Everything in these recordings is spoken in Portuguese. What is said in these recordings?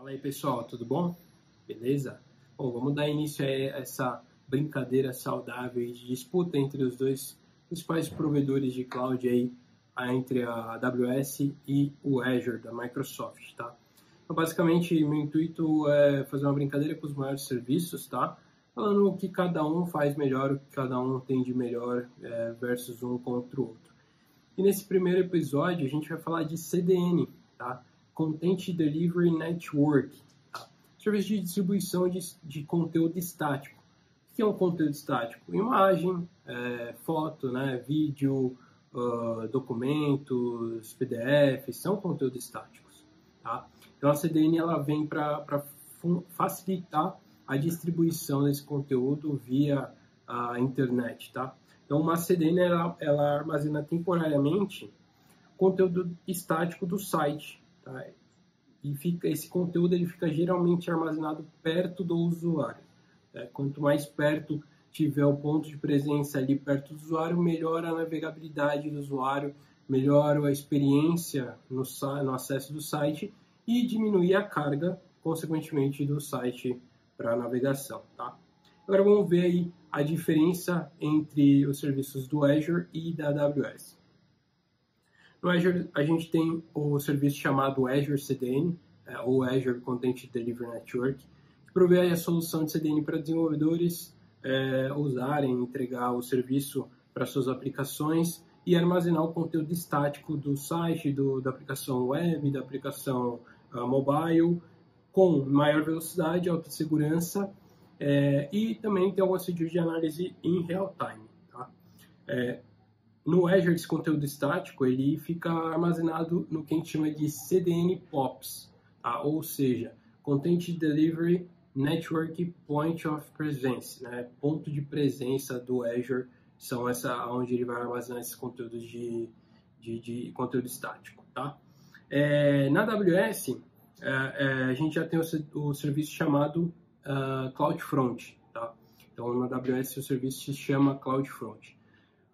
Fala aí pessoal, tudo bom? Beleza? Bom, vamos dar início a essa brincadeira saudável de disputa entre os dois principais provedores de cloud aí, entre a AWS e o Azure da Microsoft, tá? Então, basicamente, meu intuito é fazer uma brincadeira com os maiores serviços, tá? Falando o que cada um faz melhor, o que cada um tem de melhor é, versus um contra o outro. E nesse primeiro episódio, a gente vai falar de CDN, tá? Content Delivery Network, serviço de distribuição de, de conteúdo estático. O que é um conteúdo estático? Imagem, é, foto, né, vídeo, uh, documentos, PDFs, são conteúdos estáticos. Tá? Então a CDN ela vem para facilitar a distribuição desse conteúdo via a internet. Tá? Então uma CDN ela, ela armazena temporariamente conteúdo estático do site Tá? E fica, esse conteúdo ele fica geralmente armazenado perto do usuário. Tá? Quanto mais perto tiver o ponto de presença ali perto do usuário, melhor a navegabilidade do usuário, melhor a experiência no, no acesso do site e diminuir a carga, consequentemente, do site para navegação. Tá? Agora vamos ver aí a diferença entre os serviços do Azure e da AWS. No Azure, a gente tem o serviço chamado Azure CDN, é, ou Azure Content Delivery Network, que provê a solução de CDN para desenvolvedores é, usarem, entregar o serviço para suas aplicações e armazenar o conteúdo estático do site, do, da aplicação web, da aplicação uh, mobile, com maior velocidade, alta segurança é, e também tem alguns serviços de análise em real time. Tá? É, no Azure, esse conteúdo estático ele fica armazenado no que a gente chama de CDN POPs, tá? ou seja, Content Delivery Network Point of Presence, né? ponto de presença do Azure, são essa onde ele vai armazenar esses conteúdos de, de, de conteúdo estático. Tá? É, na AWS, é, é, a gente já tem o, o serviço chamado uh, CloudFront. Tá? Então, na AWS, o serviço se chama CloudFront.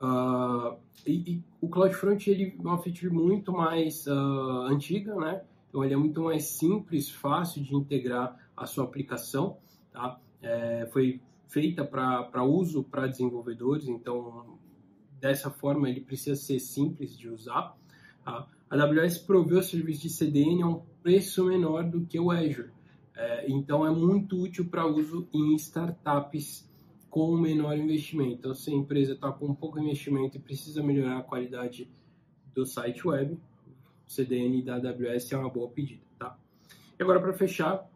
Uh, e, e, o CloudFront ele é uma feature muito mais uh, antiga, né? Então ele é muito mais simples, fácil de integrar a sua aplicação, tá? É, foi feita para uso para desenvolvedores, então dessa forma ele precisa ser simples de usar. Tá? A AWS proveu o serviço de CDN a um preço menor do que o Azure, é, então é muito útil para uso em startups com menor investimento. Então, se a empresa está com pouco investimento e precisa melhorar a qualidade do site web, o CDN da AWS é uma boa pedida. Tá? E agora, para fechar,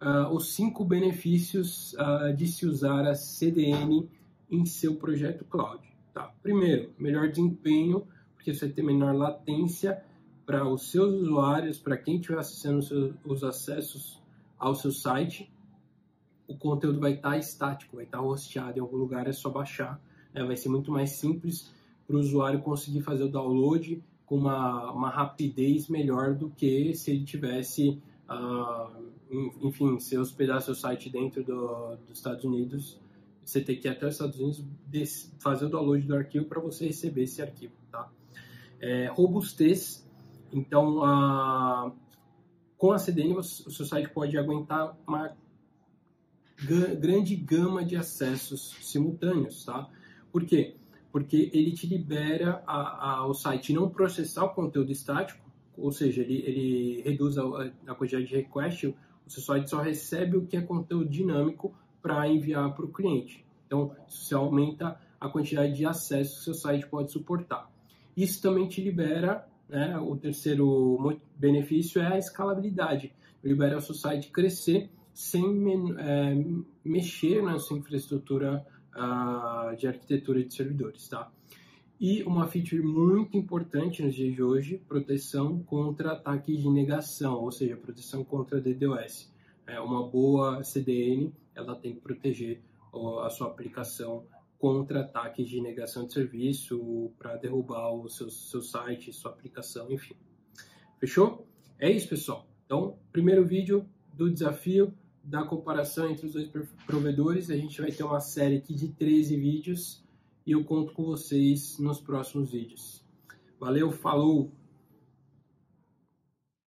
uh, os cinco benefícios uh, de se usar a CDN em seu projeto cloud. Tá? Primeiro, melhor desempenho, porque você tem menor latência para os seus usuários, para quem estiver acessando os, seus, os acessos ao seu site o conteúdo vai estar tá estático, vai estar tá hosteado em algum lugar, é só baixar. Né? Vai ser muito mais simples para o usuário conseguir fazer o download com uma, uma rapidez melhor do que se ele tivesse, uh, enfim, se hospedar seu site dentro do, dos Estados Unidos, você tem que ir até os Estados Unidos fazer o download do arquivo para você receber esse arquivo, tá? É, robustez, então, uh, com a CDN, o seu site pode aguentar uma grande gama de acessos simultâneos, tá? Por quê? Porque ele te libera a, a, o site não processar o conteúdo estático, ou seja, ele, ele reduz a, a quantidade de request, o seu site só recebe o que é conteúdo dinâmico para enviar para o cliente. Então, você aumenta a quantidade de acessos que o seu site pode suportar. Isso também te libera, né, o terceiro benefício é a escalabilidade. Libera o seu site crescer sem é, mexer na sua infraestrutura uh, de arquitetura de servidores, tá? E uma feature muito importante nos dias de hoje, proteção contra ataques de negação, ou seja, proteção contra DDoS. É uma boa CDN, ela tem que proteger a sua aplicação contra ataques de negação de serviço, para derrubar o seu, seu site, sua aplicação, enfim. Fechou? É isso, pessoal. Então, primeiro vídeo do desafio da comparação entre os dois provedores. A gente vai ter uma série aqui de 13 vídeos e eu conto com vocês nos próximos vídeos. Valeu, falou!